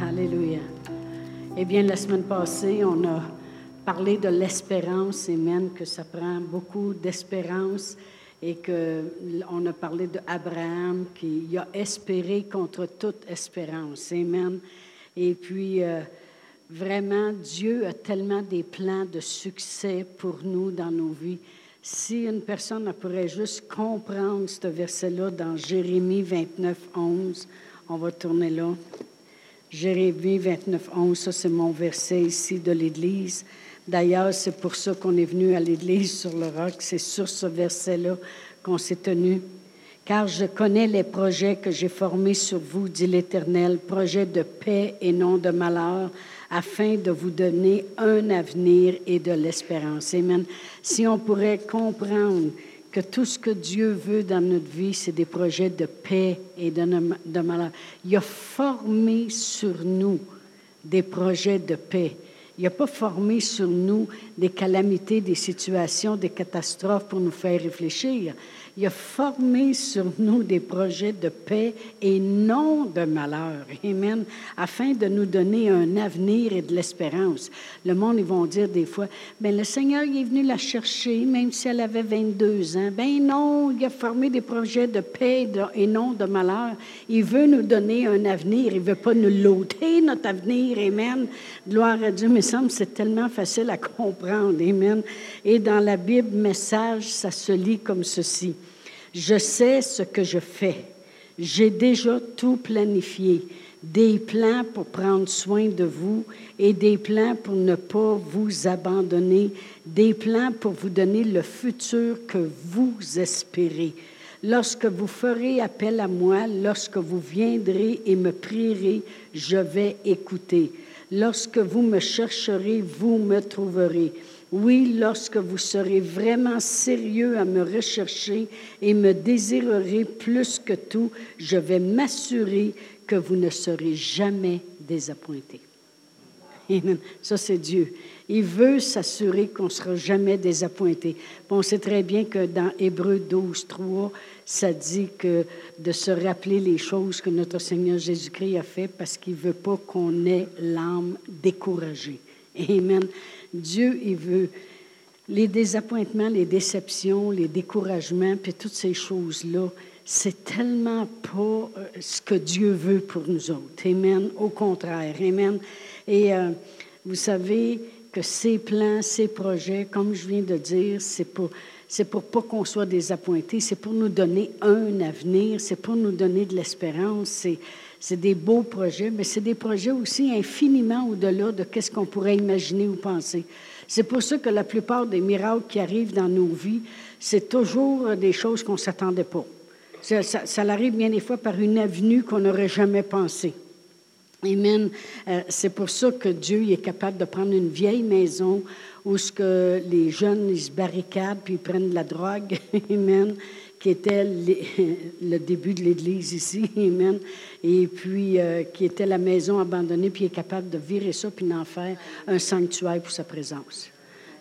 Alléluia. Eh bien, la semaine passée, on a parlé de l'espérance, et même que ça prend beaucoup d'espérance et qu'on a parlé d'Abraham qui a espéré contre toute espérance. Amen. Et puis, euh, vraiment, Dieu a tellement des plans de succès pour nous dans nos vies. Si une personne pourrait juste comprendre ce verset-là dans Jérémie 29, 11, on va tourner là. Jérémie 29, 11, ça c'est mon verset ici de l'Église. D'ailleurs, c'est pour ça qu'on est venu à l'Église sur le roc. C'est sur ce verset-là qu'on s'est tenu. Car je connais les projets que j'ai formés sur vous, dit l'Éternel, projets de paix et non de malheur, afin de vous donner un avenir et de l'espérance. Amen. Si on pourrait comprendre que tout ce que Dieu veut dans notre vie, c'est des projets de paix et de, de malheur. Il a formé sur nous des projets de paix. Il n'a pas formé sur nous des calamités, des situations, des catastrophes pour nous faire réfléchir. Il a formé sur nous des projets de paix et non de malheur. Amen. Afin de nous donner un avenir et de l'espérance. Le monde, ils vont dire des fois, ben le Seigneur, il est venu la chercher, même si elle avait 22 ans. Ben non, il a formé des projets de paix et non de malheur. Il veut nous donner un avenir. Il veut pas nous l'ôter, notre avenir. Amen. Gloire à Dieu. Mais c'est tellement facile à comprendre. Amen. Et dans la Bible, message, ça se lit comme ceci. Je sais ce que je fais. J'ai déjà tout planifié. Des plans pour prendre soin de vous et des plans pour ne pas vous abandonner, des plans pour vous donner le futur que vous espérez. Lorsque vous ferez appel à moi, lorsque vous viendrez et me prierez, je vais écouter. Lorsque vous me chercherez, vous me trouverez. Oui, lorsque vous serez vraiment sérieux à me rechercher et me désirerez plus que tout, je vais m'assurer que vous ne serez jamais désappointés. Ça, c'est Dieu. Il veut s'assurer qu'on ne sera jamais désappointé. on sait très bien que dans Hébreu 12, 3, ça dit de se rappeler les choses que notre Seigneur Jésus-Christ a fait parce qu'il ne veut pas qu'on ait l'âme découragée. Amen. Dieu, il veut les désappointements, les déceptions, les découragements, puis toutes ces choses-là, c'est tellement pas euh, ce que Dieu veut pour nous autres. Amen. Au contraire. Amen. Et euh, vous savez que ces plans, ces projets, comme je viens de dire, c'est pour c'est pour pas qu'on soit désappointés, c'est pour nous donner un avenir, c'est pour nous donner de l'espérance, c'est des beaux projets, mais c'est des projets aussi infiniment au-delà de ce qu'on pourrait imaginer ou penser. C'est pour ça que la plupart des miracles qui arrivent dans nos vies, c'est toujours des choses qu'on s'attendait pas. Ça, ça, arrive bien des fois par une avenue qu'on n'aurait jamais pensée. Amen. Euh, c'est pour ça que Dieu est capable de prendre une vieille maison où ce que les jeunes se barricadent puis prennent de la drogue. Qui était le début de l'Église ici, Amen, et puis euh, qui était la maison abandonnée, puis est capable de virer ça, puis d'en faire un sanctuaire pour sa présence.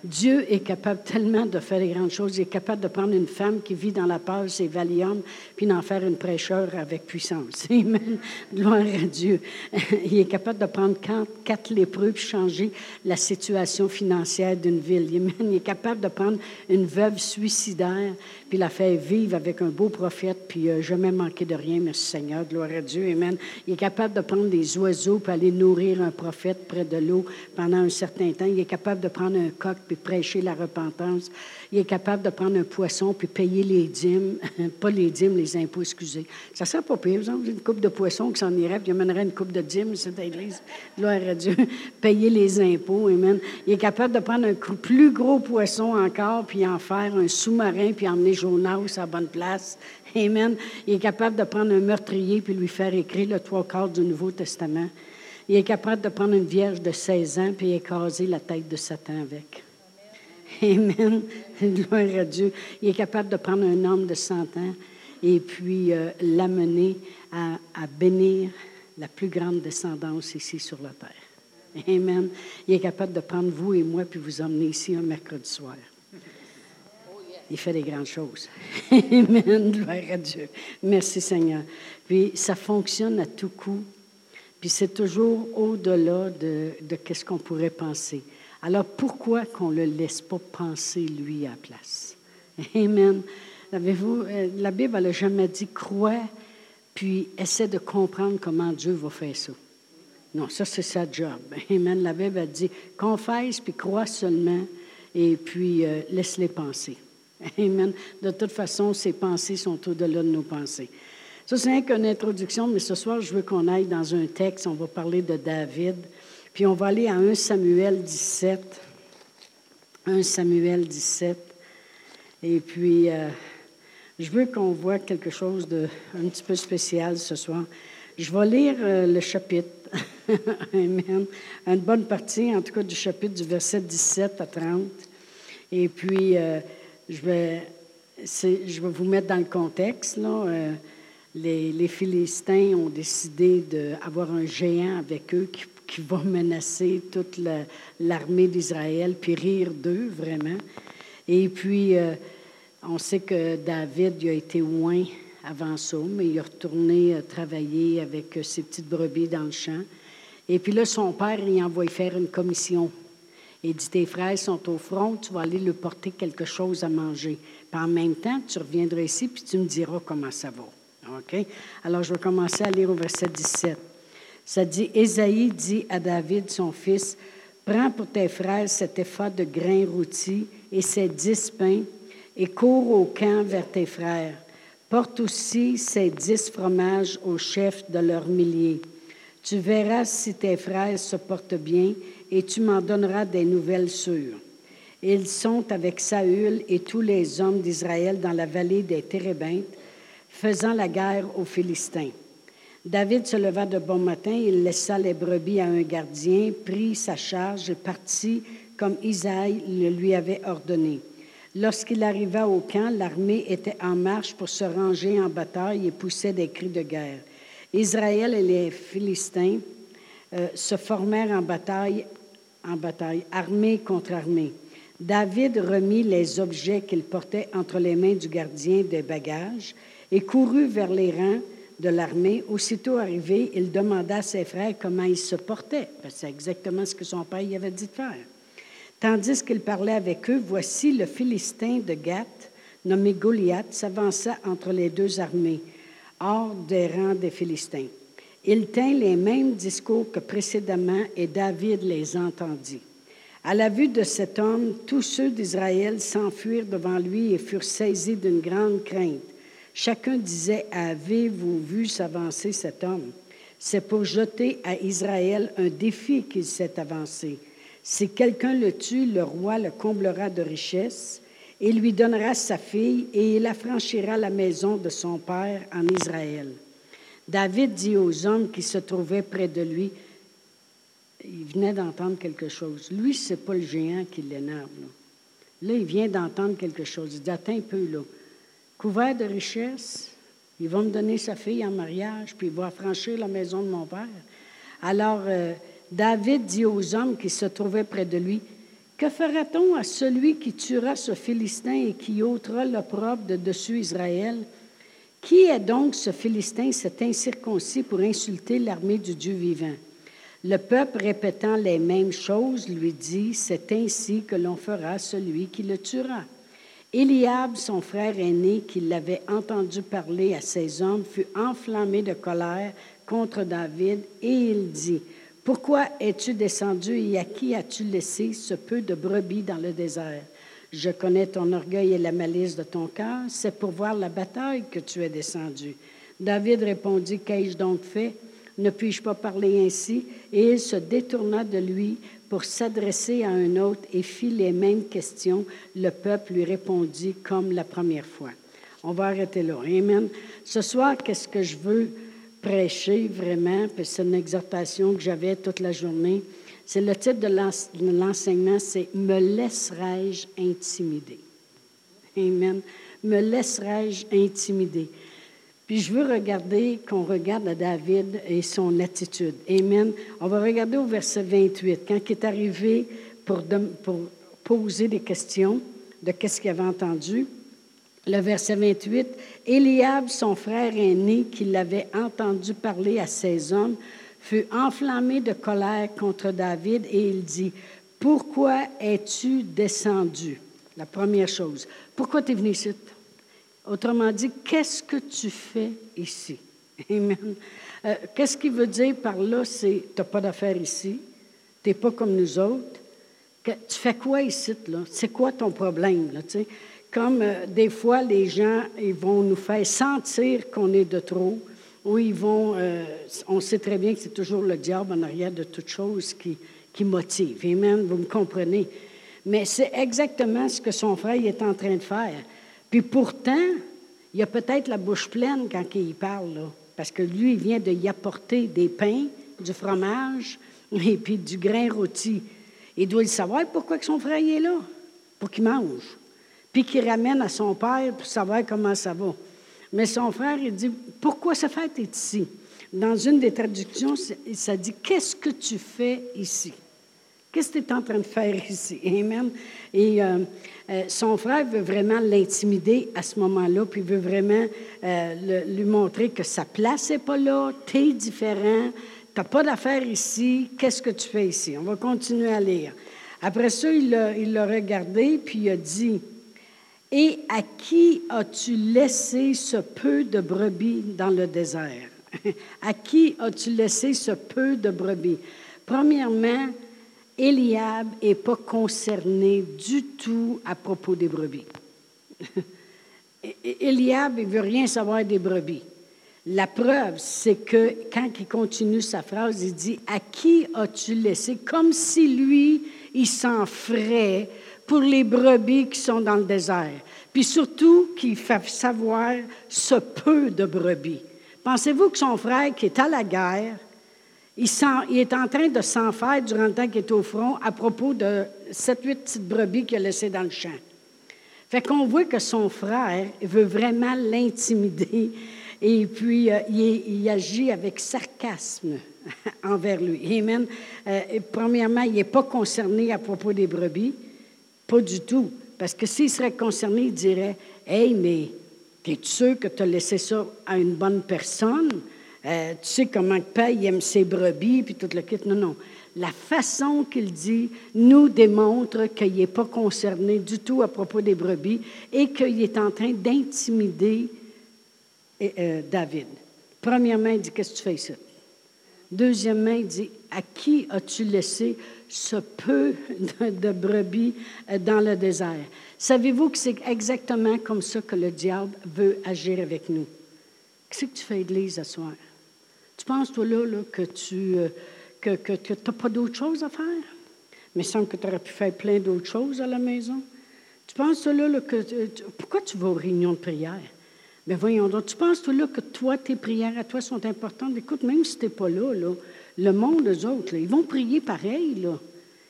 Dieu est capable tellement de faire des grandes choses. Il est capable de prendre une femme qui vit dans la peur, c'est Valium, puis d'en faire une prêcheur avec puissance. Amen. Gloire à Dieu. Il est capable de prendre quatre lépreux puis changer la situation financière d'une ville. Amen. Il est capable de prendre une veuve suicidaire puis la faire vivre avec un beau prophète, puis euh, jamais manquer de rien. Merci Seigneur. Gloire à Dieu. Amen. Il est capable de prendre des oiseaux puis aller nourrir un prophète près de l'eau pendant un certain temps. Il est capable de prendre un coq puis prêcher la repentance. Il est capable de prendre un poisson puis payer les dîmes, pas les dîmes, les impôts, excusez. Ça serait pas pire, une coupe de poisson qui s'en irait, puis il amènerait une coupe de dîmes, cette église. Gloire à Dieu. payer les impôts, amen. Il est capable de prendre un plus gros poisson encore, puis en faire un sous-marin, puis emmener Jonas à la bonne place. Amen. Il est capable de prendre un meurtrier, puis lui faire écrire le trois quarts du Nouveau Testament. Il est capable de prendre une vierge de 16 ans, puis écraser la tête de Satan avec. Amen. Gloire à Dieu. Il est capable de prendre un homme de 100 ans et puis euh, l'amener à, bénir la plus grande descendance ici sur la terre. Amen. Il est capable de prendre vous et moi puis vous emmener ici un mercredi soir. Il fait des grandes choses. Amen. Gloire à Dieu. Merci Seigneur. Puis ça fonctionne à tout coup. Puis c'est toujours au-delà de, de ce qu'on pourrait penser. Alors pourquoi qu'on ne le laisse pas penser lui à la place? Amen. Avez-vous, euh, la Bible n'a jamais dit crois, puis essaie de comprendre comment Dieu va faire ça. Non, ça c'est sa job. Amen. La Bible a dit confesse puis crois seulement et puis euh, laisse-les penser. Amen. De toute façon, ces pensées sont au-delà de nos pensées. Ça, c'est qu'une introduction, mais ce soir, je veux qu'on aille dans un texte. On va parler de David. Puis on va aller à 1 Samuel 17. 1 Samuel 17. Et puis, euh, je veux qu'on voit quelque chose de un petit peu spécial ce soir. Je vais lire euh, le chapitre. Amen. Une bonne partie, en tout cas, du chapitre du verset 17 à 30. Et puis, euh, je, vais, je vais vous mettre dans le contexte. Les, Philistins ont décidé d'avoir un géant avec eux qui qui va menacer toute l'armée d'Israël, puis rire d'eux, vraiment. Et puis, euh, on sait que David il a été loin avant ça, mais il est retourné euh, travailler avec euh, ses petites brebis dans le champ. Et puis là, son père, il envoie faire une commission. Il dit, tes frères sont au front, tu vas aller leur porter quelque chose à manger. Puis en même temps, tu reviendras ici, puis tu me diras comment ça va. OK? Alors, je vais commencer à lire au verset 17. Ça dit, Ésaïe dit à David, son fils, Prends pour tes frères cet effort de grains rôtis et ces dix pains, et cours au camp vers tes frères. Porte aussi ces dix fromages au chef de leurs milliers. Tu verras si tes frères se portent bien, et tu m'en donneras des nouvelles sûres. Ils sont avec Saül et tous les hommes d'Israël dans la vallée des Térébintes, faisant la guerre aux Philistins. David se leva de bon matin, il laissa les brebis à un gardien, prit sa charge et partit comme Isaïe le lui avait ordonné. Lorsqu'il arriva au camp, l'armée était en marche pour se ranger en bataille et poussait des cris de guerre. Israël et les Philistins euh, se formèrent en bataille, en bataille, armée contre armée. David remit les objets qu'il portait entre les mains du gardien des bagages et courut vers les rangs de l'armée, aussitôt arrivé, il demanda à ses frères comment ils se portaient. C'est exactement ce que son père y avait dit de faire. Tandis qu'il parlait avec eux, voici le Philistin de Gath, nommé Goliath, s'avança entre les deux armées, hors des rangs des Philistins. Il tint les mêmes discours que précédemment et David les entendit. À la vue de cet homme, tous ceux d'Israël s'enfuirent devant lui et furent saisis d'une grande crainte. Chacun disait, avez-vous vu s'avancer cet homme? C'est pour jeter à Israël un défi qu'il s'est avancé. Si quelqu'un le tue, le roi le comblera de richesses et lui donnera sa fille et il affranchira la maison de son père en Israël. David dit aux hommes qui se trouvaient près de lui, il venait d'entendre quelque chose. Lui, ce n'est pas le géant qui l'énerve. Là. il vient d'entendre quelque chose. Il dit, un peu, là couvert de richesses. Il va me donner sa fille en mariage, puis il va affranchir la maison de mon père. Alors, euh, David dit aux hommes qui se trouvaient près de lui, Que fera-t-on à celui qui tuera ce Philistin et qui ôtera l'opprobre de dessus Israël? Qui est donc ce Philistin, cet incirconcis, pour insulter l'armée du Dieu vivant? Le peuple, répétant les mêmes choses, lui dit, C'est ainsi que l'on fera celui qui le tuera. Eliab, son frère aîné, qui l'avait entendu parler à ses hommes, fut enflammé de colère contre David et il dit, Pourquoi es-tu descendu et à qui as-tu laissé ce peu de brebis dans le désert? Je connais ton orgueil et la malice de ton cœur, c'est pour voir la bataille que tu es descendu. David répondit, Qu'ai-je donc fait? Ne puis-je pas parler ainsi? Et il se détourna de lui pour s'adresser à un autre et fit les mêmes questions. Le peuple lui répondit comme la première fois. On va arrêter là. Amen. Ce soir, qu'est-ce que je veux prêcher vraiment? C'est une exhortation que j'avais toute la journée. C'est le titre de l'enseignement, c'est Me laisserai-je intimider? Amen. Me laisserai-je intimider? Puis je veux regarder, qu'on regarde David et son attitude. Amen. On va regarder au verset 28, quand il est arrivé pour, poser des questions de qu'est-ce qu'il avait entendu. Le verset 28, Eliab, son frère aîné, qui l'avait entendu parler à ses hommes, fut enflammé de colère contre David et il dit, Pourquoi es-tu descendu? La première chose. Pourquoi tu venu ici? Autrement dit, qu'est-ce que tu fais ici? Amen. Euh, qu'est-ce qu'il veut dire par là? C'est, tu n'as pas d'affaires ici, tu n'es pas comme nous autres. tu fais quoi ici? Là? C'est quoi ton problème? Là, comme euh, des fois, les gens ils vont nous faire sentir qu'on est de trop, ou ils vont, euh, on sait très bien que c'est toujours le diable en arrière de toute chose qui, qui motive. Amen, vous me comprenez? Mais c'est exactement ce que son frère est en train de faire. Puis pourtant, il a peut-être la bouche pleine quand il parle, parce que lui, il vient de y apporter des pains, du fromage et puis du grain rôti. Il doit le savoir pourquoi que son frère est là, pour qu'il mange, puis qu'il ramène à son père pour savoir comment ça va. Mais son frère, il dit, pourquoi ce fête est ici? Dans une des traductions, ça dit, qu'est-ce que tu fais ici? Qu'est-ce que tu es en train de faire ici? Amen. Et euh, euh, son frère veut vraiment l'intimider à ce moment-là, puis veut vraiment euh, lui montrer que sa place n'est pas là, tu es différent, tu n'as pas d'affaires ici, qu'est-ce que tu fais ici? On va continuer à lire. Après ça, il l'a regardé, puis il a dit, et à qui as-tu laissé ce peu de brebis dans le désert? à qui as-tu laissé ce peu de brebis? Premièrement, Eliab n'est pas concerné du tout à propos des brebis. Eliab ne veut rien savoir des brebis. La preuve, c'est que quand il continue sa phrase, il dit À qui as-tu laissé Comme si lui, il s'en ferait pour les brebis qui sont dans le désert. Puis surtout qu'il fait savoir ce peu de brebis. Pensez-vous que son frère qui est à la guerre, il, est en train de s'en faire durant le temps qu'il est au front à propos de sept, huit petites brebis qu'il a laissées dans le champ. Fait qu'on voit que son frère veut vraiment l'intimider et puis euh, il, agit avec sarcasme envers lui. Amen. Euh, premièrement, il n'est pas concerné à propos des brebis. Pas du tout. Parce que s'il serait concerné, il dirait Hey, mais es sûr que tu as laissé ça à une bonne personne? Euh, tu sais comment le père aime ses brebis, puis tout le kit. Non, non. La façon qu'il dit nous démontre qu'il n'est pas concerné du tout à propos des brebis et qu'il est en train d'intimider euh, David. Premièrement, il dit Qu'est-ce que tu fais ici? Deuxièmement, il dit À qui as-tu laissé ce peu de, brebis euh, dans le désert? Savez-vous que c'est exactement comme ça que le diable veut agir avec nous? Qu'est-ce que tu fais, Église, ce soir? Tu penses, toi, là, que tu euh, que, que, n'as pas d'autre chose à faire? Mais il semble que tu aurais pu faire plein d'autres choses à la maison. Tu penses, toi, là, que... pourquoi tu vas aux réunions de prière? Ben, voyons donc, tu penses, toi, là, que toi, tes prières à toi sont importantes? Écoute, même si tu n'es pas là, le monde, eux autres, ils vont prier pareil. Là.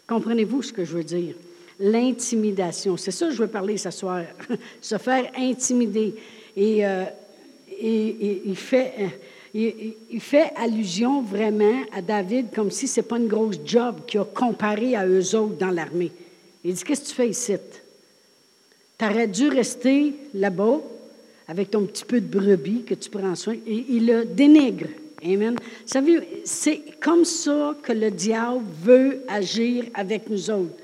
Comprenez-vous ce que je veux dire? L'intimidation. C'est ça que je veux parler ce soir. Se faire intimider. Et, euh, il, fait, il, fait allusion vraiment à David comme si ce n'est pas une grosse job qu'il a comparé à eux autres dans l'armée. Il dit Qu'est-ce que tu fais ici? Tu aurais dû rester là-bas avec ton petit peu de brebis que tu prends soin. Et il le dénigre. Amen. Savez, c'est comme ça que le diable veut agir avec nous autres.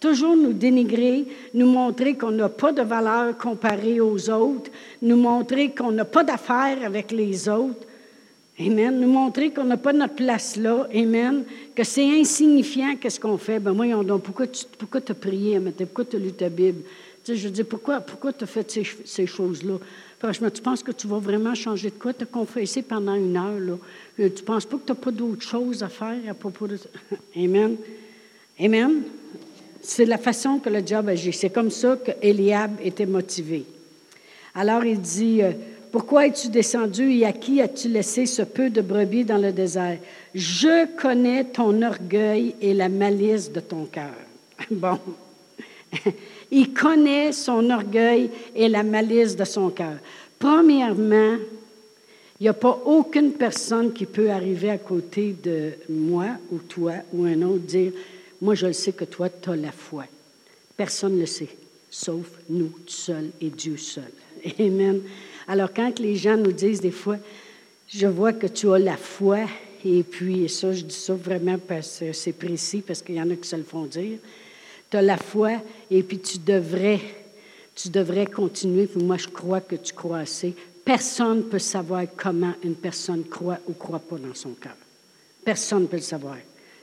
Toujours nous dénigrer, nous montrer qu'on n'a pas de valeur comparée aux autres, nous montrer qu'on n'a pas d'affaires avec les autres. Amen. Nous montrer qu'on n'a pas notre place là. Amen. Que c'est insignifiant qu'est-ce qu'on fait? Ben moi, donc, pourquoi tu pourquoi as prié, pourquoi tu as lu ta Bible? Tu sais, je dis, pourquoi, pourquoi tu as fait ces, ces choses-là? Franchement, tu penses que tu vas vraiment changer de quoi? Tu as confessé pendant une heure. Là. Euh, tu ne penses pas que tu n'as pas d'autre chose à faire à propos de ça? Amen. Amen. C'est la façon que le diable agit. C'est comme ça que Eliab était motivé. Alors il dit, euh, pourquoi es-tu descendu et à qui as-tu laissé ce peu de brebis dans le désert? Je connais ton orgueil et la malice de ton cœur. Bon. Il connaît son orgueil et la malice de son cœur. Premièrement, il n'y a pas aucune personne qui peut arriver à côté de moi ou toi ou un autre dire, moi je le sais que toi, tu as la foi. Personne ne le sait, sauf nous seuls et Dieu seul. Amen. Alors quand les gens nous disent des fois, je vois que tu as la foi et puis, ça, je dis ça vraiment parce que c'est précis, parce qu'il y en a qui se le font dire. Tu as la foi, et puis tu devrais, tu devrais continuer, puis moi, je crois que tu crois assez. Personne ne peut savoir comment une personne croit ou croit pas dans son cœur. Personne ne peut le savoir.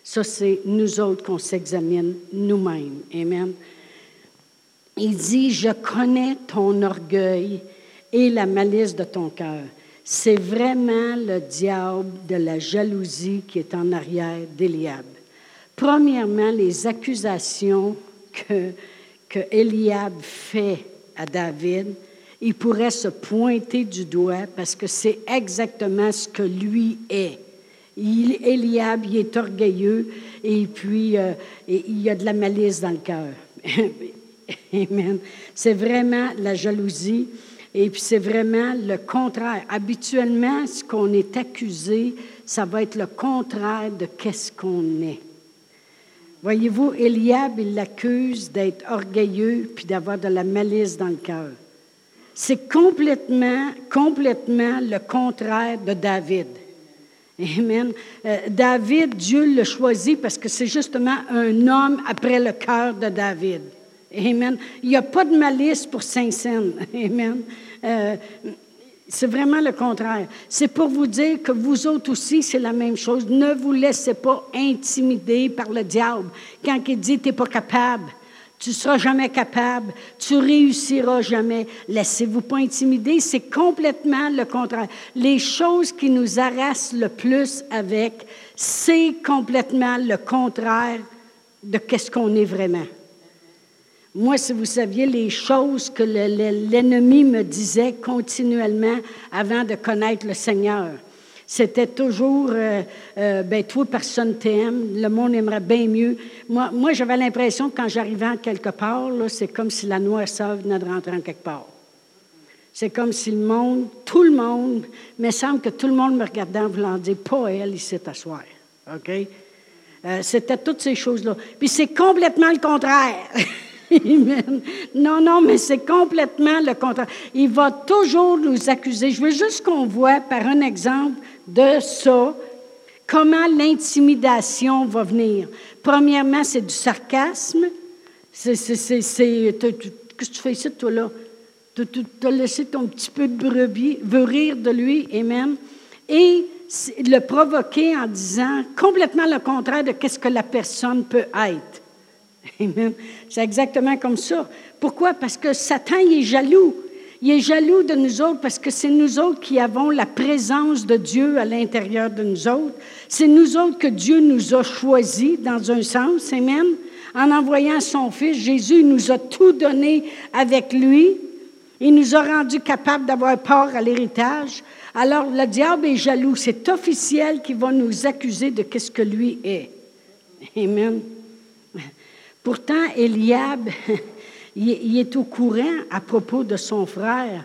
Ça, c'est nous autres qu'on s'examine nous-mêmes. Amen. Il dit, je connais ton orgueil et la malice de ton cœur. C'est vraiment le diable de la jalousie qui est en arrière d'Eliab. Premièrement, les accusations que, que Eliab fait à David, il pourrait se pointer du doigt parce que c'est exactement ce que lui est. Il, Eliab, il est orgueilleux et puis euh, il y a de la malice dans le cœur. Amen. C'est vraiment la jalousie et puis c'est vraiment le contraire. Habituellement, ce qu'on est accusé, ça va être le contraire de qu'est-ce qu'on est. Voyez-vous, Eliab, il l'accuse d'être orgueilleux puis d'avoir de la malice dans le cœur. C'est complètement, complètement le contraire de David. Amen. Euh, David, Dieu l'a choisi parce que c'est justement un homme après le cœur de David. Amen. Il n'y a pas de malice pour Saint-Saëns. Amen. Euh, c'est vraiment le contraire. C'est pour vous dire que vous autres aussi, c'est la même chose. Ne vous laissez pas intimider par le diable. Quand il dit, tu n'es pas capable, tu ne seras jamais capable, tu réussiras jamais. Laissez-vous pas intimider, c'est complètement le contraire. Les choses qui nous harassent le plus avec, c'est complètement le contraire de qu'est-ce qu'on est vraiment. Moi, si vous saviez les choses que l'ennemi me disait continuellement avant de connaître le Seigneur, c'était toujours, euh, euh, ben toi, personne t'aime, le monde aimerait bien mieux. Moi, moi j'avais l'impression que quand j'arrivais en quelque part, c'est comme si la noirceur venait de rentrer en quelque part. C'est comme si le monde, tout le monde, me semble que tout le monde me regardait en voulant dire, pas elle ici t'asseoir. OK? Euh, c'était toutes ces choses-là. Puis c'est complètement le contraire. Amen. Non, non, mais c'est complètement le contraire. Il va toujours nous accuser. Je veux juste qu'on voit par un exemple de ça comment l'intimidation va venir. Premièrement, c'est du sarcasme. C'est, qu'est-ce que tu fais ici, toi, là? Tu as laissé ton petit peu de brebis, veut rire de lui, Amen. Et le provoquer en disant complètement le contraire de qu'est-ce que la personne peut être. Amen. C'est exactement comme ça. Pourquoi? Parce que Satan, est jaloux. Il est jaloux de nous autres parce que c'est nous autres qui avons la présence de Dieu à l'intérieur de nous autres. C'est nous autres que Dieu nous a choisis dans un sens. Amen. En envoyant son Fils, Jésus nous a tout donné avec lui. Il nous a rendus capables d'avoir part à l'héritage. Alors, le diable est jaloux. C'est officiel qui va nous accuser de qu'est-ce que lui est. Amen. Pourtant, Eliab, il est au courant à propos de son frère.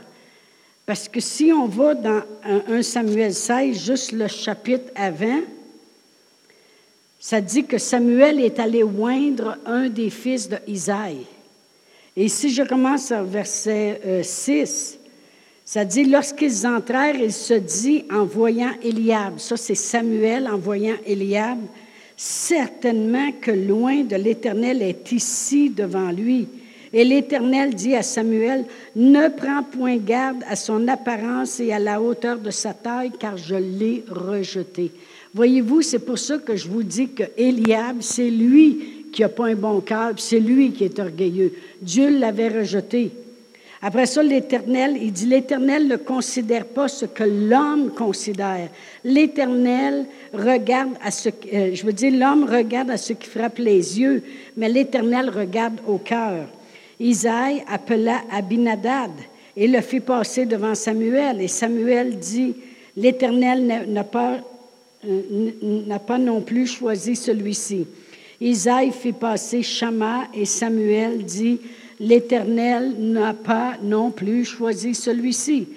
Parce que si on va dans 1 Samuel 16, juste le chapitre avant, ça dit que Samuel est allé oindre un des fils de Isaïe. Et si je commence au verset 6, euh, ça dit, lorsqu'ils entrèrent, il se dit en voyant Eliab, ça c'est Samuel en voyant Eliab, certainement que loin de l'Éternel est ici devant lui. Et l'Éternel dit à Samuel, ne prends point garde à son apparence et à la hauteur de sa taille, car je l'ai rejeté. Voyez-vous, c'est pour ça que je vous dis que Eliab, c'est lui qui n'a pas un bon cœur, c'est lui qui est orgueilleux. Dieu l'avait rejeté. Après ça, l'Éternel, il dit, l'Éternel ne considère pas ce que l'homme considère. L'Éternel regarde à ce, euh, je veux dire, l'homme regarde à ce qui frappe les yeux, mais l'Éternel regarde au cœur. Isaïe appela Abinadad et le fit passer devant Samuel. Et Samuel dit, l'Éternel n'a pas, euh, n'a pas non plus choisi celui-ci. Isaïe fit passer Shama et Samuel dit, l'Éternel n'a pas non plus choisi celui-ci.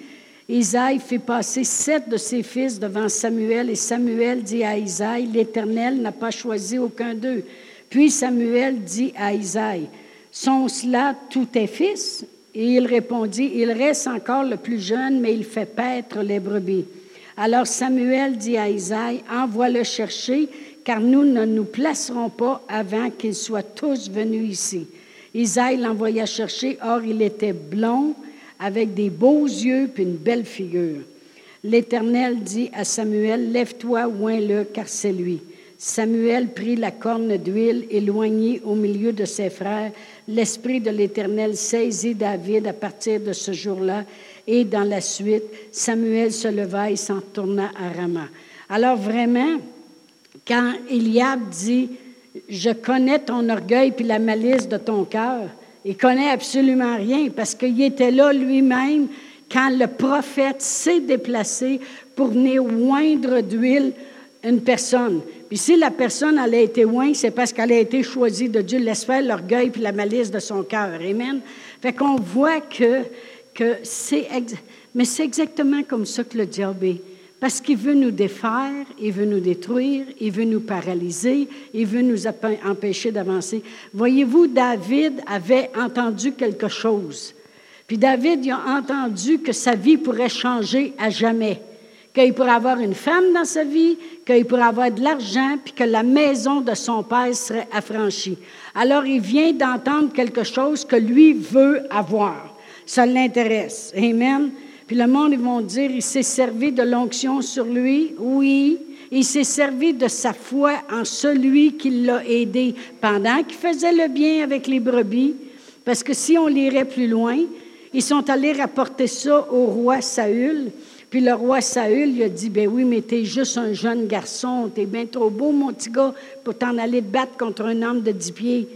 Isaïe fit passer sept de ses fils devant Samuel, et Samuel dit à Isaïe, l'Éternel n'a pas choisi aucun d'eux. Puis Samuel dit à Isaïe, sont cela tous tes fils? Et il répondit, il reste encore le plus jeune, mais il fait paître les brebis. Alors Samuel dit à Isaïe, envoie-le chercher, car nous ne nous placerons pas avant qu'ils soient tous venus ici. Isaïe l'envoya chercher, or il était blond, avec des beaux yeux puis une belle figure. L'Éternel dit à Samuel, Lève-toi, oins-le, car c'est lui. Samuel prit la corne d'huile, éloigné au milieu de ses frères. L'Esprit de l'Éternel saisit David à partir de ce jour-là, et dans la suite, Samuel se leva et s'en tourna à Rama. Alors vraiment, quand Eliab dit, je connais ton orgueil puis la malice de ton cœur, il connaît absolument rien parce qu'il était là lui-même quand le prophète s'est déplacé pour venir oindre d'huile une personne. Puis si la personne elle a été ointe, c'est parce qu'elle a été choisie de Dieu. Laisse faire l'orgueil puis la malice de son cœur. Amen. Fait qu'on voit que, que c'est... Mais c'est exactement comme ça que le diable est. Parce qu'il veut nous défaire, il veut nous détruire, il veut nous paralyser, il veut nous empêcher d'avancer. Voyez-vous, David avait entendu quelque chose. Puis David il a entendu que sa vie pourrait changer à jamais, qu'il pourrait avoir une femme dans sa vie, qu'il pourrait avoir de l'argent, puis que la maison de son père serait affranchie. Alors il vient d'entendre quelque chose que lui veut avoir. Ça l'intéresse. Amen. Puis le monde, ils vont dire, il s'est servi de l'onction sur lui. Oui, il s'est servi de sa foi en celui qui l'a aidé pendant qu'il faisait le bien avec les brebis. Parce que si on lirait plus loin, ils sont allés rapporter ça au roi Saül. Puis le roi Saül, il a dit, ben oui, mais t'es juste un jeune garçon, t'es bien trop beau, mon petit gars, pour t'en aller te battre contre un homme de dix pieds.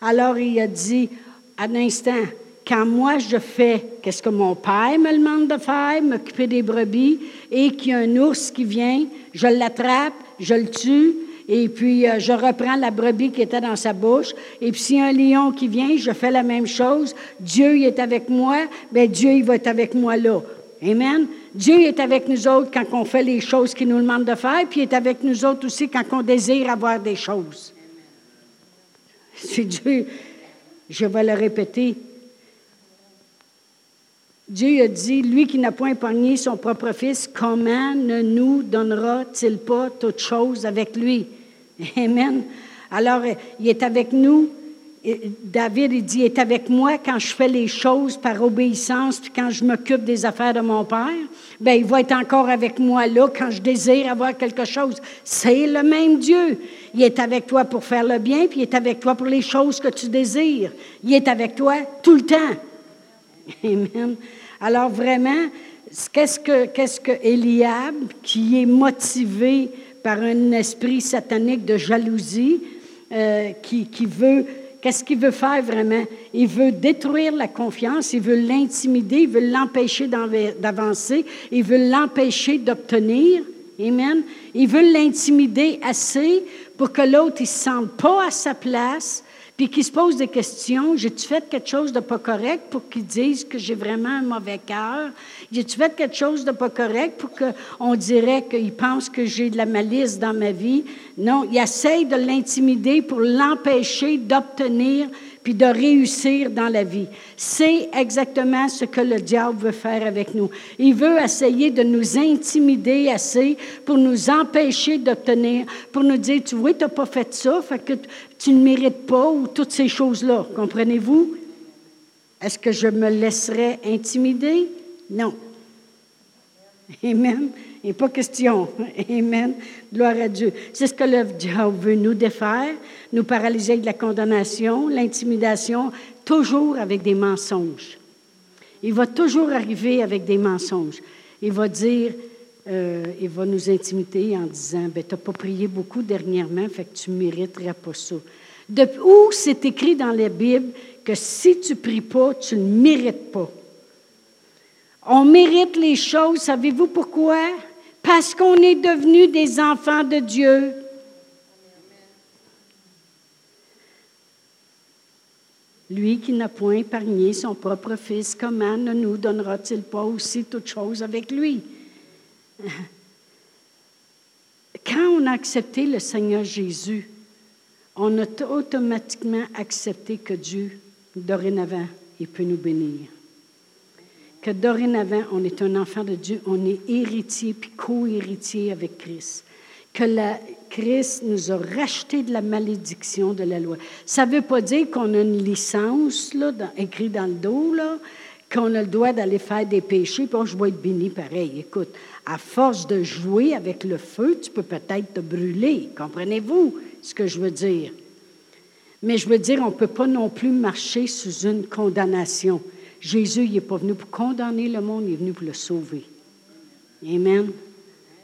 Alors il a dit, à l'instant, quand moi je fais qu'est-ce que mon père me demande de faire, m'occuper des brebis, et qu'il y a un ours qui vient, je l'attrape, je le tue, et puis euh, je reprends la brebis qui était dans sa bouche. Et puis s'il y a un lion qui vient, je fais la même chose. Dieu il est avec moi, bien Dieu il va être avec moi là. Amen. Dieu est avec nous autres quand on fait les choses qu'il nous demande de faire, puis il est avec nous autres aussi quand on désire avoir des choses. C'est Dieu. Je vais le répéter. Dieu a dit, lui qui n'a point épargné son propre fils, comment ne nous donnera-t-il pas toute chose avec lui? Amen. Alors, il est avec nous. David, il dit, il est avec moi quand je fais les choses par obéissance, puis quand je m'occupe des affaires de mon Père. Bien, il va être encore avec moi là quand je désire avoir quelque chose. C'est le même Dieu. Il est avec toi pour faire le bien, puis il est avec toi pour les choses que tu désires. Il est avec toi tout le temps. Amen. Alors vraiment, qu'est-ce que, qu'est-ce que Eliab, qui est motivé par un esprit satanique de jalousie, euh, qui, qui veut, qu'est-ce qu'il veut faire vraiment? Il veut détruire la confiance, il veut l'intimider, il veut l'empêcher d'avancer, il veut l'empêcher d'obtenir. Amen. Il veut l'intimider assez pour que l'autre ne se sente pas à sa place, puis qui se pose des questions. J'ai-tu fait quelque chose de pas correct pour qu'ils disent que j'ai vraiment un mauvais cœur? J'ai-tu fait quelque chose de pas correct pour qu'on dirait qu'ils pensent que j'ai de la malice dans ma vie? Non, il essaye de l'intimider pour l'empêcher d'obtenir puis de réussir dans la vie. C'est exactement ce que le diable veut faire avec nous. Il veut essayer de nous intimider assez pour nous empêcher d'obtenir, pour nous dire, tu vois, tu n'as pas fait ça, fait que tu ne mérites pas, ou toutes ces choses-là. Comprenez-vous? Est-ce que je me laisserais intimider? Non. Amen. Il n'est pas question. Amen. Gloire à Dieu. C'est ce que le diable veut nous défaire, nous paralyser avec la condamnation, l'intimidation, toujours avec des mensonges. Il va toujours arriver avec des mensonges. Il va dire, euh, il va nous intimider en disant, ben, tu n'as pas prié beaucoup dernièrement, fait que tu ne mériterais pas ça. De où c'est écrit dans la Bible que si tu pries pas, tu ne mérites pas. On mérite les choses, savez-vous pourquoi? parce qu'on est devenus des enfants de Dieu. Lui qui n'a point épargné son propre Fils, comment ne nous donnera-t-il pas aussi toutes choses avec lui? Quand on a accepté le Seigneur Jésus, on a automatiquement accepté que Dieu, dorénavant, il peut nous bénir. Que dorénavant, on est un enfant de Dieu, on est héritier puis co-héritier avec Christ. Que la, Christ nous a racheté de la malédiction de la loi. Ça ne veut pas dire qu'on a une licence là, dans, écrite dans le dos, là, qu'on a le droit d'aller faire des péchés, puis je vais être béni pareil. Écoute, à force de jouer avec le feu, tu peux peut-être te brûler. Comprenez-vous ce que je veux dire? Mais je veux dire, on ne peut pas non plus marcher sous une condamnation. Jésus, il n'est pas venu pour condamner le monde, il est venu pour le sauver. Amen.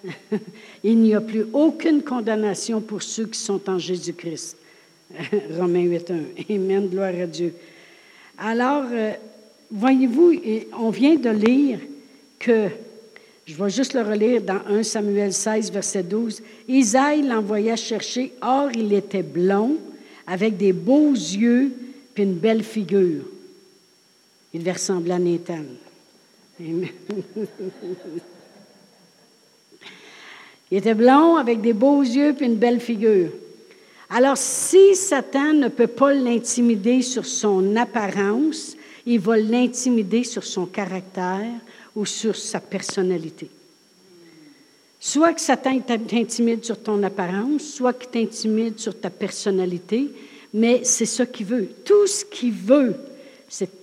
il n'y a plus aucune condamnation pour ceux qui sont en Jésus-Christ. Romains 8.1. Amen. Gloire à Dieu. Alors, euh, voyez-vous, on vient de lire que, je vais juste le relire dans 1 Samuel 16, verset 12, Isaïe l'envoya chercher, or il était blond, avec des beaux yeux, puis une belle figure. Il ressembler à Nathan. Il était blond, avec des beaux yeux, puis une belle figure. Alors, si Satan ne peut pas l'intimider sur son apparence, il va l'intimider sur son caractère ou sur sa personnalité. Soit que Satan t'intimide sur ton apparence, soit qu'il t'intimide sur ta personnalité, mais c'est ce qu'il veut. Tout ce qu'il veut, c'est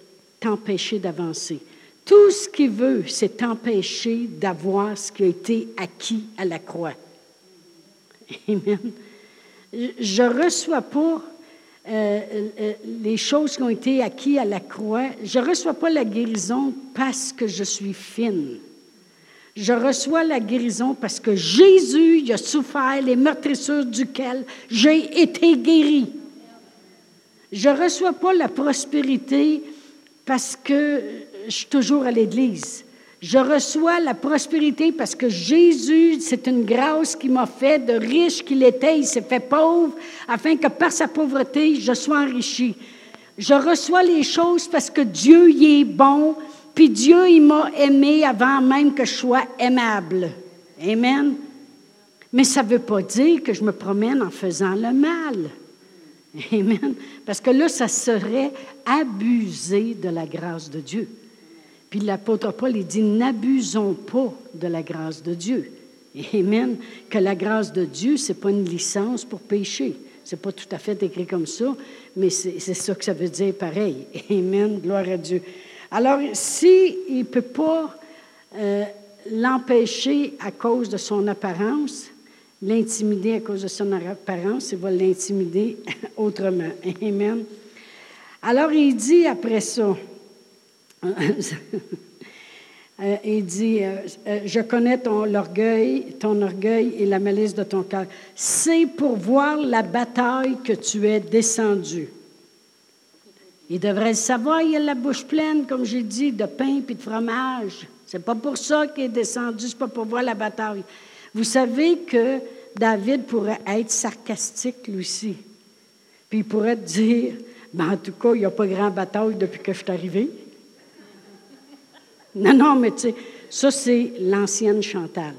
t'empêcher d'avancer. Tout ce qu'il veut, c'est t'empêcher d'avoir ce qui a été acquis à la croix. Amen. Je ne reçois pas euh, euh, les choses qui ont été acquises à la croix. Je ne reçois pas la guérison parce que je suis fine. Je reçois la guérison parce que Jésus a souffert les meurtrissures duquel j'ai été guéri. Je ne reçois pas la prospérité parce que je suis toujours à l'Église. Je reçois la prospérité parce que Jésus, c'est une grâce qui m'a fait de riche qu'il était, il s'est fait pauvre afin que par sa pauvreté, je sois enrichi. Je reçois les choses parce que Dieu y est bon, puis Dieu, il m'a aimé avant même que je sois aimable. Amen. Mais ça ne veut pas dire que je me promène en faisant le mal. Amen. Parce que là, ça serait abuser de la grâce de Dieu. Puis l'apôtre Paul, il dit, n'abusons pas de la grâce de Dieu. Amen. Que la grâce de Dieu, ce n'est pas une licence pour pécher. Ce n'est pas tout à fait écrit comme ça, mais c'est ça que ça veut dire pareil. Amen. Gloire à Dieu. Alors, s'il ne peut pas euh, l'empêcher à cause de son apparence, l'intimider à cause de son apparence, il va l'intimider autrement. Amen. Alors, il dit après ça, euh, il dit, euh, euh, je connais ton orgueil, ton orgueil et la malice de ton cœur. C'est pour voir la bataille que tu es descendu. Il devrait le savoir, il a la bouche pleine, comme j'ai dit, de pain et de fromage. C'est pas pour ça qu'il est descendu, c'est pas pour voir la bataille. Vous savez que David pourrait être sarcastique, lui aussi. Puis il pourrait dire, ben, en tout cas, il n'y a pas grand bataille depuis que je suis arrivé. Non, non, mais tu sais, ça, c'est l'ancienne Chantal.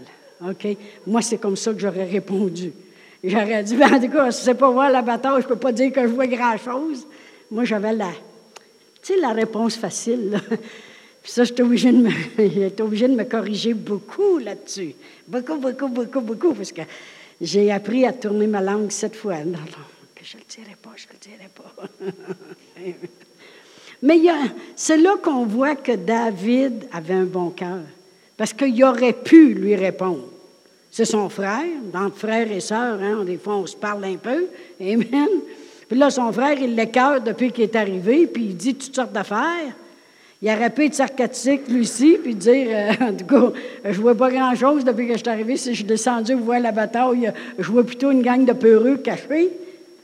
OK? Moi, c'est comme ça que j'aurais répondu. J'aurais dit, ben, en tout cas, si c'est pas voir la bataille, je peux pas dire que je vois grand-chose. Moi, j'avais la, tu sais, la réponse facile. Puis ça, j'étais obligée, de me, de me corriger beaucoup là-dessus. Beaucoup, beaucoup, beaucoup, beaucoup, parce que j'ai appris à tourner ma langue sept fois. Non, non, que je ne le dirai pas, je ne le dirai pas. Mais c'est là qu'on voit que David avait un bon cœur, parce qu'il aurait pu lui répondre. C'est son frère, entre frères et sœurs, hein, des fois on se parle un peu, Amen. Puis là, son frère, il l'écœure depuis qu'il est arrivé, puis il dit toutes sortes d'affaires. Il aurait pu être sarcastique, lui aussi, puis dire euh, En tout cas, je vois pas grand-chose depuis que je suis arrivé. Si je suis descendu voir la bataille, je vois plutôt une gang de peureux cachés.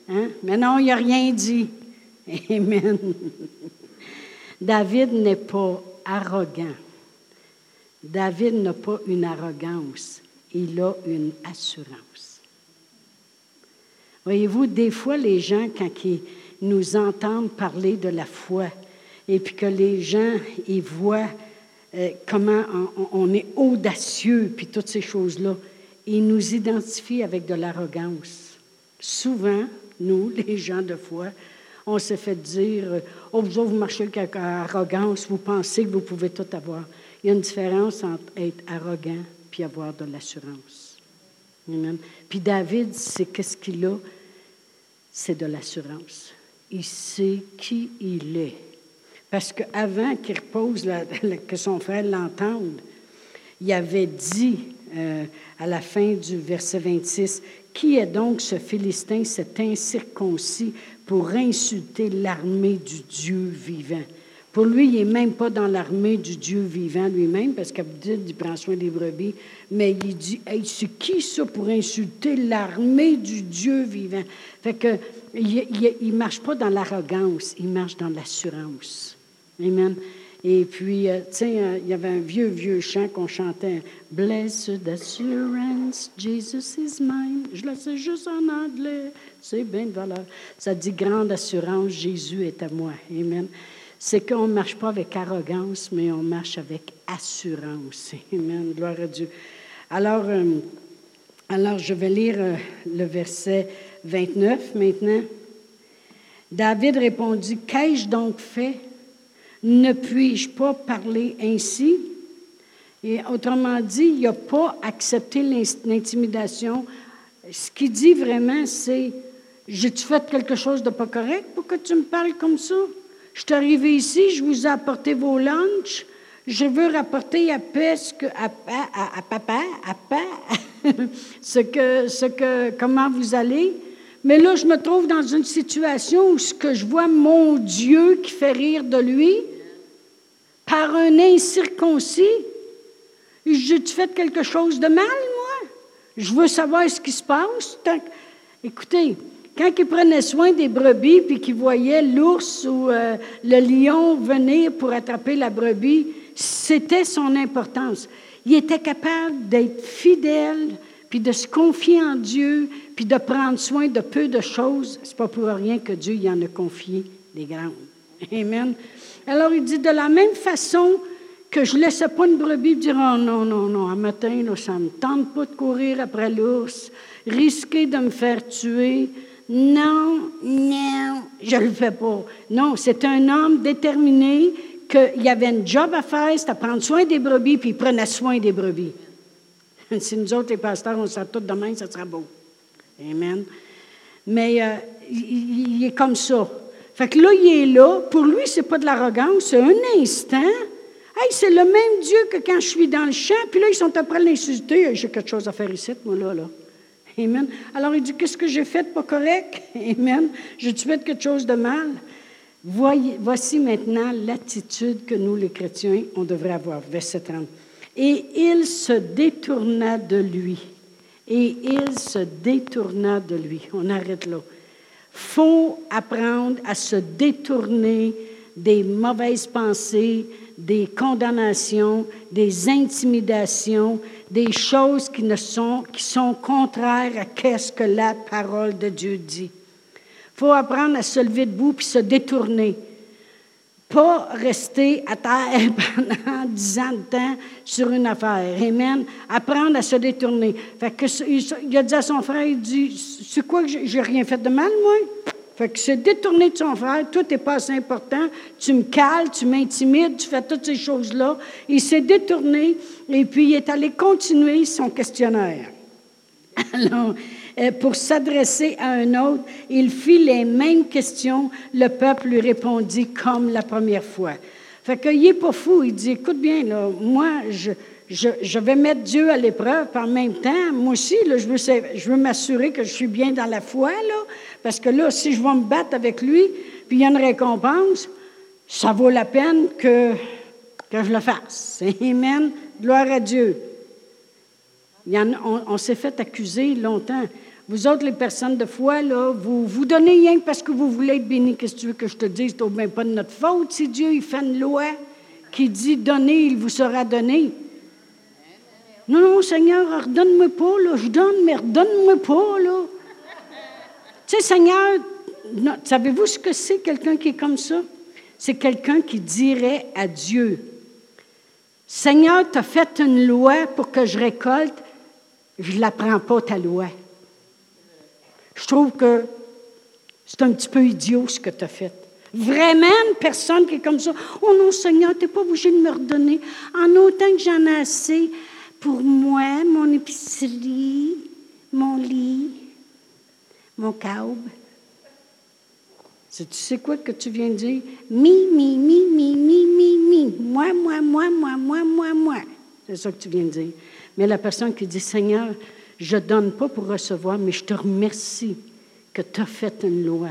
Hein? Mais non, il n'a rien dit. Amen. David n'est pas arrogant. David n'a pas une arrogance, il a une assurance. Voyez-vous, des fois, les gens, quand ils nous entendent parler de la foi, et puis que les gens, ils voient euh, comment on, est audacieux, puis toutes ces choses-là, ils nous identifient avec de l'arrogance. Souvent, nous, les gens de foi, On s'est fait dire, oh, vous, vous marchez avec arrogance, vous pensez que vous pouvez tout avoir. Il y a une différence entre être arrogant puis avoir de l'assurance. Puis David, c'est qu'est-ce qu'il a? C'est de l'assurance. Il sait qui il est. Parce qu'avant qu'il repose, que son frère l'entende, il avait dit euh, à la fin du verset 26, Qui est donc ce Philistin, cet incirconcis, pour insulter l'armée du Dieu vivant? Pour lui, il n'est même pas dans l'armée du Dieu vivant lui-même, parce qu'Abdil, il prend soin des brebis, mais il dit hey, c'est qui ça pour insulter l'armée du Dieu vivant Fait que il ne marche pas dans l'arrogance, il marche dans l'assurance. Amen. Et puis, euh, tu sais, euh, il y avait un vieux, vieux chant qu'on chantait Blessed assurance, Jesus is mine. Je le sais juste en anglais, c'est bien de valeur. Ça dit Grande assurance, Jésus est à moi. Amen c'est qu'on ne marche pas avec arrogance, mais on marche avec assurance. Amen. Gloire à Dieu. Alors, euh, alors je vais lire le verset 29 maintenant. David répondit, Qu'ai-je donc fait? Ne puis-je pas parler ainsi? Et autrement dit, il n'a pas accepté l'intimidation. Ce qu'il dit vraiment, c'est J'ai-tu fait quelque chose de pas correct pour que tu me parles comme ça? Je suis arrivé ici, je vous ai apporté vos lunchs. Je veux rapporter à, pesque, à, à, à, papa, à papa, ce que, ce que, comment vous allez. Mais là, je me trouve dans une situation où ce que je vois mon Dieu qui fait rire de lui par un incirconcis. J'ai-tu fait quelque chose de mal, moi? Je veux savoir ce qui se passe. Écoutez, quand il prenait soin des brebis, puis qu'il voyait l'ours ou euh, le lion venir pour attraper la brebis, c'était son importance. Il était capable d'être fidèle, puis de se confier en Dieu, puis de prendre soin de peu de choses. C'est pas pour rien que Dieu y en a confié des grandes. Amen. Alors il dit de la même façon que je ne laissais pas une brebis dire oh, non, non, non, un matin, ça ne me tente pas de courir après l'ours, risquer de me faire tuer. Non, non, je ne le fais pas. Non, c'est un homme déterminé qu'il y avait un job à faire, c'était prendre soin des brebis, puis il prenait soin des brebis. Si nous autres, les pasteurs, on sert tout demain, ça sera beau. Amen. Mais euh, il, est comme ça. Fait que là, il est là. Pour lui, c'est pas de l'arrogance, c'est un instant. Hey, c'est le même Dieu que quand je suis dans le champ, puis là, ils sont après l'insulter. J'ai quelque chose à faire ici, moi, là, là. Amen. Alors il dit, qu'est-ce que j'ai fait pas correct? Amen. J'ai-tu quelque chose de mal? Voici maintenant l'attitude que nous, les chrétiens, on devrait avoir. Verset 30. Et il se détourna de lui. Et il se détourna de lui. On arrête là. Faut apprendre à se détourner des mauvaises pensées, des condamnations, des intimidations, des choses qui, ne sont, qui sont contraires à qu'est-ce que la parole de Dieu dit. Faut apprendre à se lever debout puis se détourner. Pas rester à terre pendant dix ans de temps sur une affaire. Amen. Apprendre à se détourner. Fait que, il a dit à son frère, il dit, c'est quoi que j'ai rien fait de mal, moi? Fait que se détourner de son frère, tout n'est pas assez important. Tu me cales, tu m'intimides, tu fais toutes ces choses-là. Il s'est détourné et puis il est allé continuer son questionnaire. Alors, pour s'adresser à un autre, il fit les mêmes questions. Le peuple lui répondit comme la première fois. Fait qu'il n'est pas fou. Il dit, écoute bien, là, moi, je, vais mettre Dieu à l'épreuve, en même temps, moi aussi, là, je veux, je veux m'assurer que je suis bien dans la foi, là, parce que là, si je vais me battre avec lui, puis il y a une récompense, ça vaut la peine que, que je le fasse. Amen. Gloire à Dieu. On, s'est fait accuser longtemps. Vous autres, les personnes de foi, là, vous vous donnez rien parce que vous voulez être bénis. Qu'est-ce que tu veux que je te dise? C'est même pas de notre faute si Dieu il fait une loi qui dit donnez, il vous sera donné. Non, non, Seigneur, redonne-moi pas, là. Je donne, mais redonne-moi pas, là. tu sais, Seigneur, savez-vous ce que c'est quelqu'un qui est comme ça? C'est quelqu'un qui dirait à Dieu, Seigneur, tu as fait une loi pour que je récolte, je ne la prends pas, ta loi. Je trouve que C'est un petit peu idiot ce que tu as fait. Vraiment, une personne qui est comme ça. Oh non, Seigneur, tu n'es pas obligé de me redonner. En autant que j'en ai assez pour moi, mon épicerie, mon lit, mon câble. Tu sais quoi que tu viens de dire? Mi, mi, mi, mi, mi, mi, mi. Moi, moi, moi, moi, moi, moi, moi. C'est ça que tu viens de dire. Mais la personne qui dit, Seigneur, je ne donne pas pour recevoir, mais je te remercie que tu as fait une loi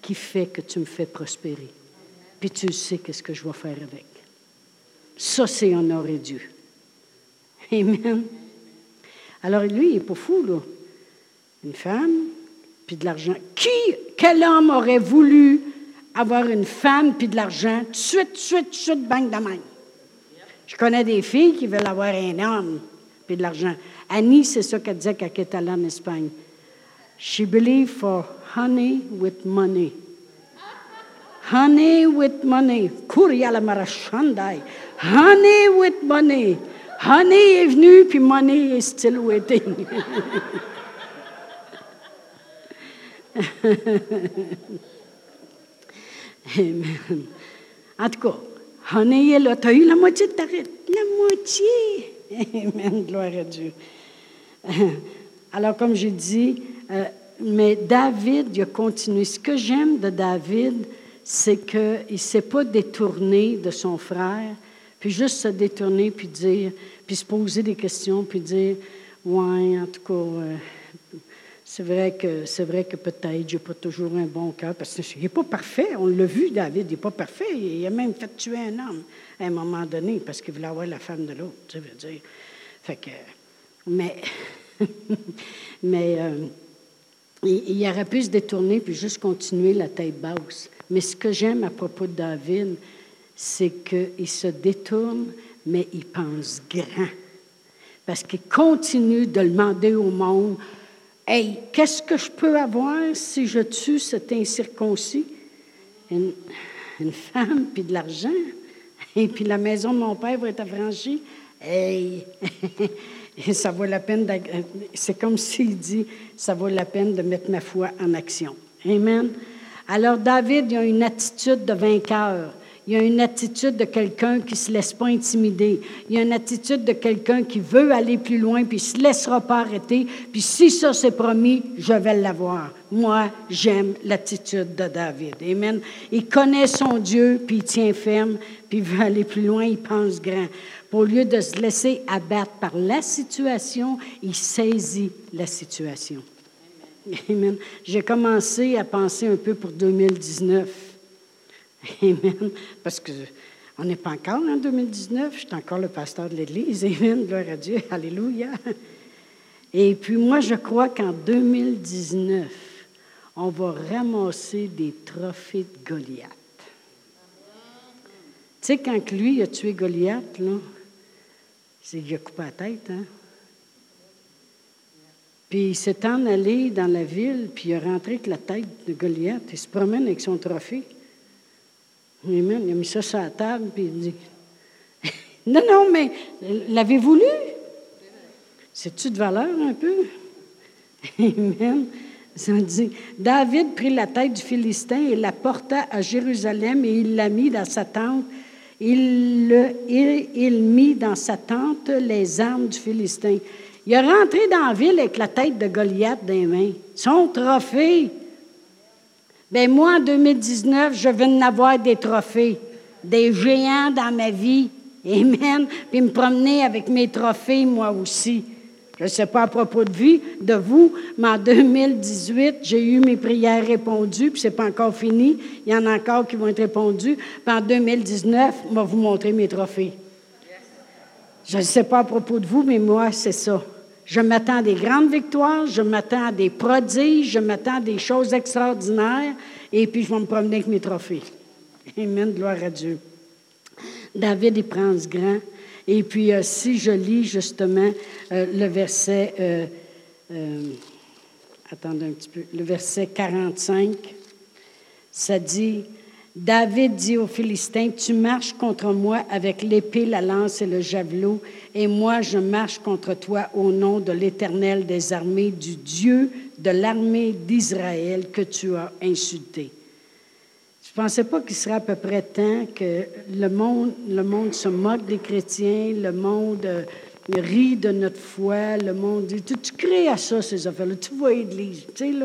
qui fait que tu me fais prospérer. Puis tu sais qu'est-ce que je vais faire avec. Ça, c'est honorer Dieu. Amen. Alors lui, il n'est pas fou, là. Une femme, puis de l'argent. Qui, quel homme aurait voulu avoir une femme puis de l'argent, suite, suite, suite, bang de main? Je connais des filles qui veulent avoir un homme puis de l'argent. Annie, c'est ça qu'elle disait quand elle était allée en Espagne. She believed for honey with money. Honey with money. Kuria la marachandai. Honey with money. Honey est venu, puis money is still waiting. Amen. En tout cas, honey est là. Tu as eu la moitié de ta La moitié. Amen. Gloire à Dieu. Alors, comme j'ai dit, euh, mais David, il a continué. Ce que j'aime de David, c'est qu'il ne s'est pas détourné de son frère, puis juste se détourner, puis dire, puis se poser des questions, puis dire, ouais, en tout cas, euh, c'est vrai que c'est vrai que peut-être j'ai pas toujours un bon cœur parce qu'il n'est pas parfait. On l'a vu, David, il n'est pas parfait. Il a même fait tuer un homme à un moment donné parce qu'il voulait avoir la femme de l'autre. Veux dire. Fait que, mais, mais euh, il, il, aurait pu se détourner puis juste continuer la tête basse. Mais ce que j'aime à propos de David, c'est qu'il se détourne, mais il pense grand. Parce qu'il continue de demander au monde Hey, qu'est-ce que je peux avoir si je tue cet incirconcis? Une, femme, puis de l'argent, et puis la maison de mon père va être affranchie. Hey! ça vaut la peine, c'est comme s'il dit, ça vaut la peine de mettre ma foi en action. Amen. Alors David, il a une attitude de vainqueur. Il y a une attitude de quelqu'un qui ne se laisse pas intimider. Il y a une attitude de quelqu'un qui veut aller plus loin, puis ne se laissera pas arrêter. Puis si ça c'est promis, je vais l'avoir. Moi, j'aime l'attitude de David. Amen. Il connaît son Dieu, puis il tient ferme, puis il veut aller plus loin, il pense grand. Au lieu de se laisser abattre par la situation, il saisit la situation. Amen. J'ai commencé à penser un peu pour 2019. Amen. Parce que on n'est pas encore en 2019, je suis encore le pasteur de l'Église. Amen. Gloire à Dieu. Alléluia. Et puis moi, je crois qu'en 2019, on va ramasser des trophées de Goliath. Tu sais, quand lui a tué Goliath, là, qu'il a coupé la tête, hein? Puis il s'est en allé dans la ville, puis il a rentré avec la tête de Goliath. Il se promène avec son trophée. Il a mis ça sur la table, puis il dit Non, non, mais l'avez-vous lu C'est-tu de valeur un peu? Amen. Ça dit David prit la tête du Philistin et la porta à Jérusalem et il l'a mis dans sa tente. Il, le, il, il mit dans sa tente les armes du Philistin. Il est rentré dans la ville avec la tête de Goliath dans les mains. Son trophée. Bien, moi, en 2019, je vais en avoir des trophées, des géants dans ma vie. Amen. Puis me promener avec mes trophées, moi aussi. Je ne sais pas à propos de vie, de vous, mais en 2018, j'ai eu mes prières répondues, puis ce n'est pas encore fini. Il y en a encore qui vont être répondues. Puis en 2019, je vais vous montrer mes trophées. Je ne sais pas à propos de vous, mais moi, c'est ça. Je m'attends à des grandes victoires, je m'attends à des prodiges, je m'attends à des choses extraordinaires, et puis je vais me promener avec mes trophées. Amen, gloire à Dieu. David, il prend ce grand. Et puis, euh, si je lis justement euh, le verset, euh, attendez un petit peu, le verset 45, ça dit, David dit aux Philistins, Tu marches contre moi avec l'épée, la lance et le javelot, et moi je marche contre toi au nom de l'Éternel des armées, du Dieu de l'armée d'Israël que tu as insulté. Je ne pensais pas qu'il serait à peu près temps que le monde, le monde se moque des chrétiens, le monde euh, rit de notre foi, le monde Tu, crées à ça, ces affaires-là, tu vois l'Église. Tu sais,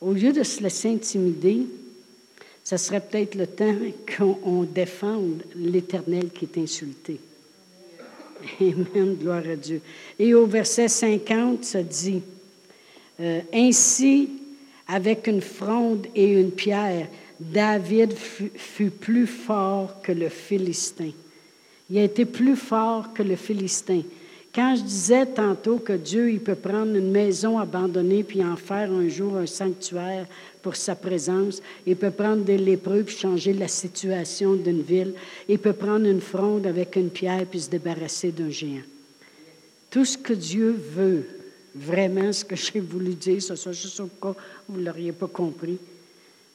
au lieu de se laisser intimider, ça serait peut-être le temps qu'on défende l'Éternel qui est insulté. Amen, gloire à Dieu. Et au verset 50, ça dit euh, Ainsi, avec une fronde et une pierre, David fut, plus fort que le Philistin. Il a été plus fort que le Philistin. Quand je disais tantôt que Dieu, il peut prendre une maison abandonnée puis en faire un jour un sanctuaire pour sa présence, il peut prendre des lépreux puis changer la situation d'une ville, il peut prendre une fronde avec une pierre puis se débarrasser d'un géant. Tout ce que Dieu veut, vraiment ce que j'ai voulu dire, ce soit juste au cas où vous ne l'auriez pas compris,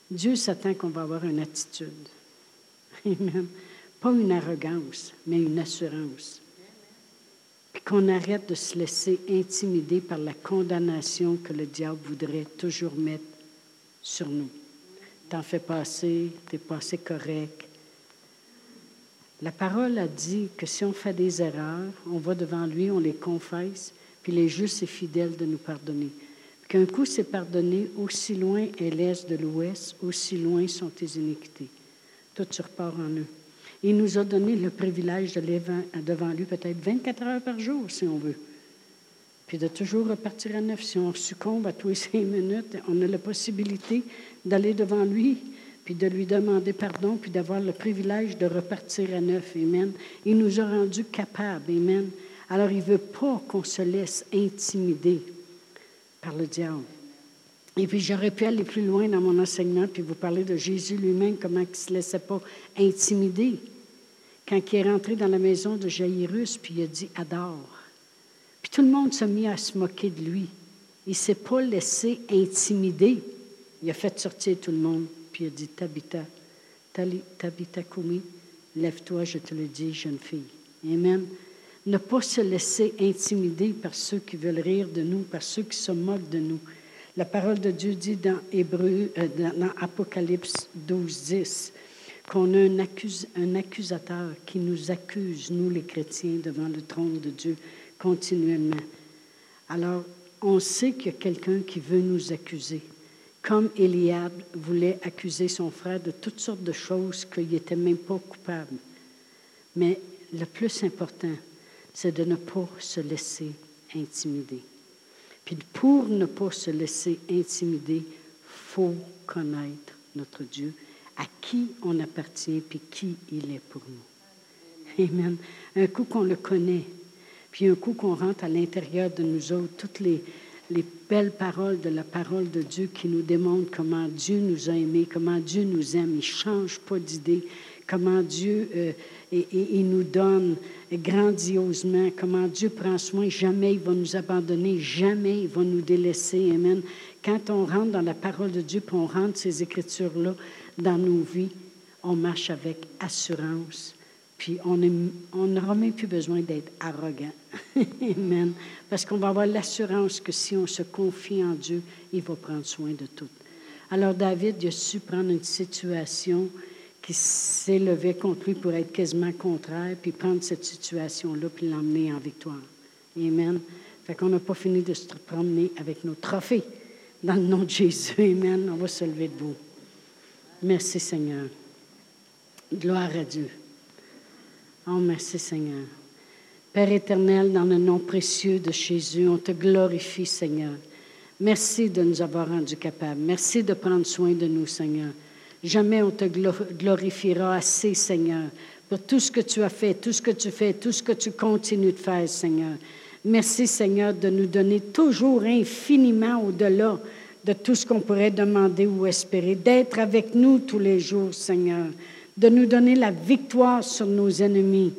Dieu s'attend qu'on va avoir une attitude. Amen. Pas une arrogance, mais une assurance. Puis qu'on arrête de se laisser intimider par la condamnation que le diable voudrait toujours mettre sur nous. T'en fais passer, t'es passé correct. La parole a dit que si on fait des erreurs, on va devant lui, on les confesse, puis il est juste et fidèle de nous pardonner. Qu'un coup c'est pardonné, aussi loin est l'est de l'ouest, aussi loin sont tes iniquités. Tout se repart en eux. Il nous a donné le privilège de devant lui peut-être 24 heures par jour, si on veut. Puis de toujours repartir à neuf. Si on succombe à tous les cinq minutes, on a la possibilité d'aller devant lui, puis de lui demander pardon, puis d'avoir le privilège de repartir à neuf. Amen. Il nous a rendus capables. Amen. Alors, il ne veut pas qu'on se laisse intimider par le diable. Et puis j'aurais pu aller plus loin dans mon enseignement, puis vous parler de Jésus lui-même, comment il ne se laissait pas intimider. Quand il est rentré dans la maison de Jairus, puis il a dit Adore. Puis tout le monde s'est mis à se moquer de lui. Il ne s'est pas laissé intimider. Il a fait sortir tout le monde, puis il a dit Tabitha, Tabitha Kumi, lève-toi, je te le dis, jeune fille. Amen ne pas se laisser intimider par ceux qui veulent rire de nous, par ceux qui se moquent de nous. La parole de Dieu dit dans, Hébreu, euh, dans Apocalypse 12, 10 qu'on a un accusateur qui nous accuse, nous les chrétiens, devant le trône de Dieu continuellement. Alors, on sait qu'il y a quelqu'un qui veut nous accuser, comme Eliade voulait accuser son frère de toutes sortes de choses qu'il n'était même pas coupable. Mais le plus important, c'est de ne pas se laisser intimider. Puis pour ne pas se laisser intimider, faut connaître notre Dieu, à qui on appartient, puis qui il est pour nous. Amen. Un coup qu'on le connaît, puis un coup qu'on rentre à l'intérieur de nous autres, toutes les, les belles paroles de la parole de Dieu qui nous démontrent comment Dieu nous a aimés, comment Dieu nous aime. Il ne change pas d'idée, comment Dieu euh, et, il nous donne grandiosement, comment Dieu prend soin, jamais il va nous abandonner, jamais il va nous délaisser. Amen. Quand on rentre dans la parole de Dieu, puis on rentre ces écritures-là dans nos vies, on marche avec assurance. Puis on n'aura même plus besoin d'être arrogant. Amen. Parce qu'on va avoir l'assurance que si on se confie en Dieu, il va prendre soin de tout. Alors David il a su prendre une situation qui s'élevait contre lui pour être quasiment contraire, puis prendre cette situation-là, puis l'emmener en victoire. Amen. Fait qu'on n'a pas fini de se promener avec nos trophées. Dans le nom de Jésus, Amen. On va se lever debout. Merci Seigneur. Gloire à Dieu. Oh, merci Seigneur. Père éternel, dans le nom précieux de Jésus, on te glorifie, Seigneur. Merci de nous avoir rendus capables. Merci de prendre soin de nous, Seigneur. Jamais on te glorifiera assez, Seigneur, pour tout ce que tu as fait, tout ce que tu fais, tout ce que tu continues de faire, Seigneur. Merci, Seigneur, de nous donner toujours infiniment au-delà de tout ce qu'on pourrait demander ou espérer, d'être avec nous tous les jours, Seigneur, de nous donner la victoire sur nos ennemis,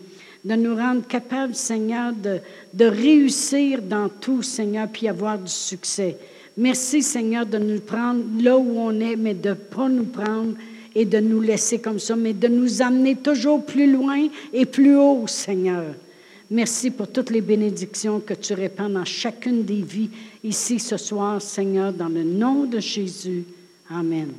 de nous rendre capables, Seigneur, de, de réussir dans tout, Seigneur, puis avoir du succès. Merci Seigneur de nous prendre là où on est, mais de ne pas nous prendre et de nous laisser comme ça, mais de nous amener toujours plus loin et plus haut, Seigneur. Merci pour toutes les bénédictions que tu répands dans chacune des vies ici ce soir, Seigneur, dans le nom de Jésus. Amen.